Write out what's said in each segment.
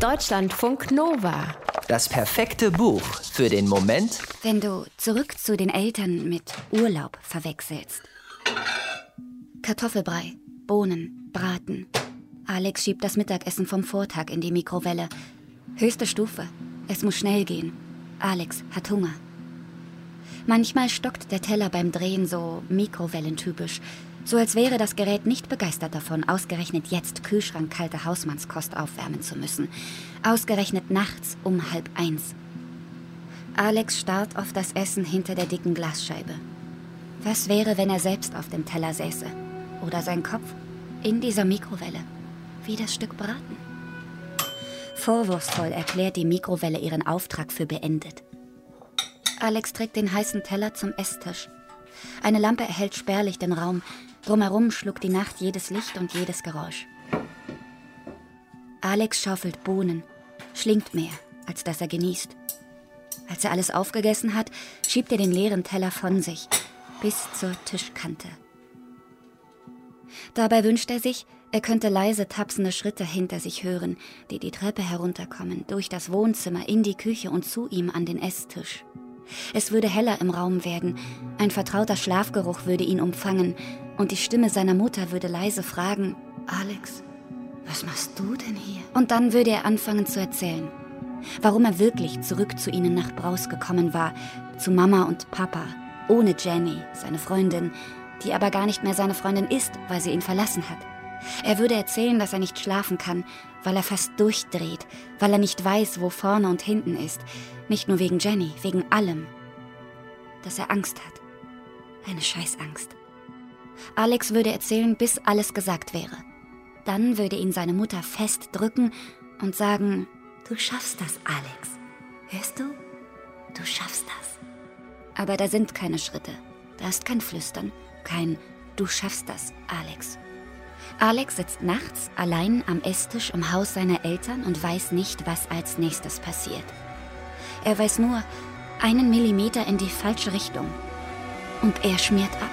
Deutschlandfunk Nova. Das perfekte Buch für den Moment, Wenn du zurück zu den Eltern mit Urlaub verwechselst. Kartoffelbrei, Bohnen, Braten. Alex schiebt das Mittagessen vom Vortag in die Mikrowelle. Höchste Stufe. Es muss schnell gehen. Alex hat Hunger. Manchmal stockt der Teller beim Drehen so mikrowellentypisch. So als wäre das Gerät nicht begeistert davon, ausgerechnet jetzt kühlschrankkalte Hausmannskost aufwärmen zu müssen. Ausgerechnet nachts um halb eins. Alex starrt auf das Essen hinter der dicken Glasscheibe. Was wäre, wenn er selbst auf dem Teller säße? Oder sein Kopf in dieser Mikrowelle? Wie das Stück Braten. Vorwurfsvoll erklärt die Mikrowelle ihren Auftrag für beendet. Alex trägt den heißen Teller zum Esstisch. Eine Lampe erhellt spärlich den Raum. Drumherum schluckt die Nacht jedes Licht und jedes Geräusch. Alex schaufelt Bohnen, schlingt mehr, als dass er genießt. Als er alles aufgegessen hat, schiebt er den leeren Teller von sich, bis zur Tischkante. Dabei wünscht er sich, er könnte leise tapsende Schritte hinter sich hören, die die Treppe herunterkommen, durch das Wohnzimmer, in die Küche und zu ihm an den Esstisch. Es würde heller im Raum werden, ein vertrauter Schlafgeruch würde ihn umfangen, und die Stimme seiner Mutter würde leise fragen, Alex, was machst du denn hier? Und dann würde er anfangen zu erzählen, warum er wirklich zurück zu ihnen nach Braus gekommen war, zu Mama und Papa, ohne Jenny, seine Freundin, die aber gar nicht mehr seine Freundin ist, weil sie ihn verlassen hat. Er würde erzählen, dass er nicht schlafen kann, weil er fast durchdreht, weil er nicht weiß, wo vorne und hinten ist. Nicht nur wegen Jenny, wegen allem. Dass er Angst hat. Eine Scheißangst. Alex würde erzählen, bis alles gesagt wäre. Dann würde ihn seine Mutter fest drücken und sagen, du schaffst das, Alex. Hörst du? Du schaffst das. Aber da sind keine Schritte. Da ist kein Flüstern, kein Du schaffst das, Alex. Alex sitzt nachts allein am Esstisch im Haus seiner Eltern und weiß nicht, was als nächstes passiert. Er weiß nur, einen Millimeter in die falsche Richtung. Und er schmiert ab.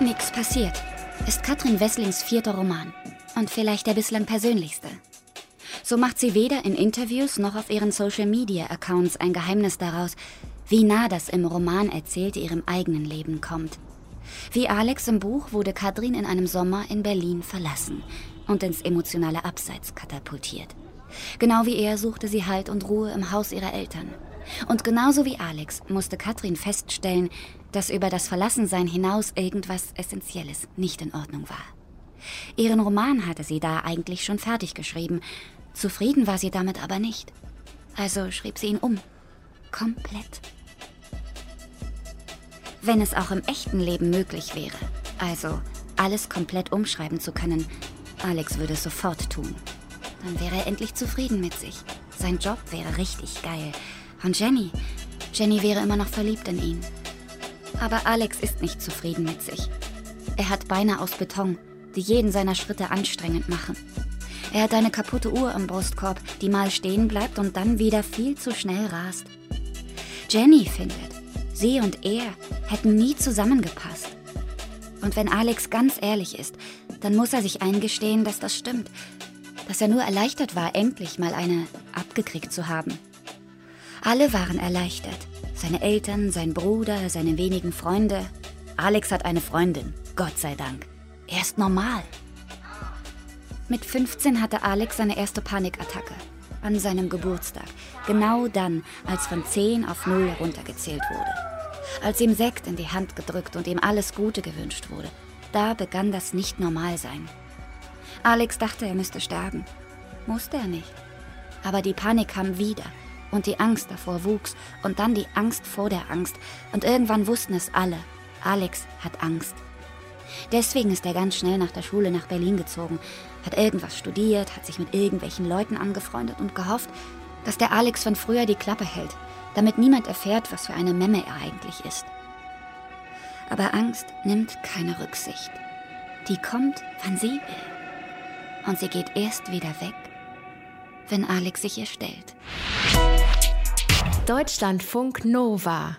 Nix passiert. Ist Katrin Wesslings vierter Roman. Und vielleicht der bislang persönlichste. So macht sie weder in Interviews noch auf ihren Social-Media-Accounts ein Geheimnis daraus, wie nah das im Roman Erzählte ihrem eigenen Leben kommt. Wie Alex im Buch wurde Katrin in einem Sommer in Berlin verlassen und ins emotionale Abseits katapultiert. Genau wie er suchte sie Halt und Ruhe im Haus ihrer Eltern. Und genauso wie Alex musste Katrin feststellen, dass über das Verlassensein hinaus irgendwas Essentielles nicht in Ordnung war. Ihren Roman hatte sie da eigentlich schon fertig geschrieben. Zufrieden war sie damit aber nicht. Also schrieb sie ihn um. Komplett. Wenn es auch im echten Leben möglich wäre, also alles komplett umschreiben zu können, Alex würde es sofort tun. Dann wäre er endlich zufrieden mit sich. Sein Job wäre richtig geil. Und Jenny, Jenny wäre immer noch verliebt in ihn. Aber Alex ist nicht zufrieden mit sich. Er hat Beine aus Beton, die jeden seiner Schritte anstrengend machen. Er hat eine kaputte Uhr im Brustkorb, die mal stehen bleibt und dann wieder viel zu schnell rast. Jenny findet, sie und er hätten nie zusammengepasst. Und wenn Alex ganz ehrlich ist, dann muss er sich eingestehen, dass das stimmt. Dass er nur erleichtert war, endlich mal eine abgekriegt zu haben. Alle waren erleichtert. Seine Eltern, sein Bruder, seine wenigen Freunde. Alex hat eine Freundin, Gott sei Dank. Er ist normal. Mit 15 hatte Alex seine erste Panikattacke. An seinem Geburtstag. Genau dann, als von 10 auf 0 runtergezählt wurde. Als ihm Sekt in die Hand gedrückt und ihm alles Gute gewünscht wurde. Da begann das Nicht-Normal-Sein. Alex dachte, er müsste sterben. Musste er nicht. Aber die Panik kam wieder und die Angst davor wuchs und dann die Angst vor der Angst und irgendwann wussten es alle. Alex hat Angst. Deswegen ist er ganz schnell nach der Schule nach Berlin gezogen, hat irgendwas studiert, hat sich mit irgendwelchen Leuten angefreundet und gehofft, dass der Alex von früher die Klappe hält, damit niemand erfährt, was für eine Memme er eigentlich ist. Aber Angst nimmt keine Rücksicht. Die kommt, wann sie will. Und sie geht erst wieder weg, wenn Alex sich ihr stellt. Deutschlandfunk Nova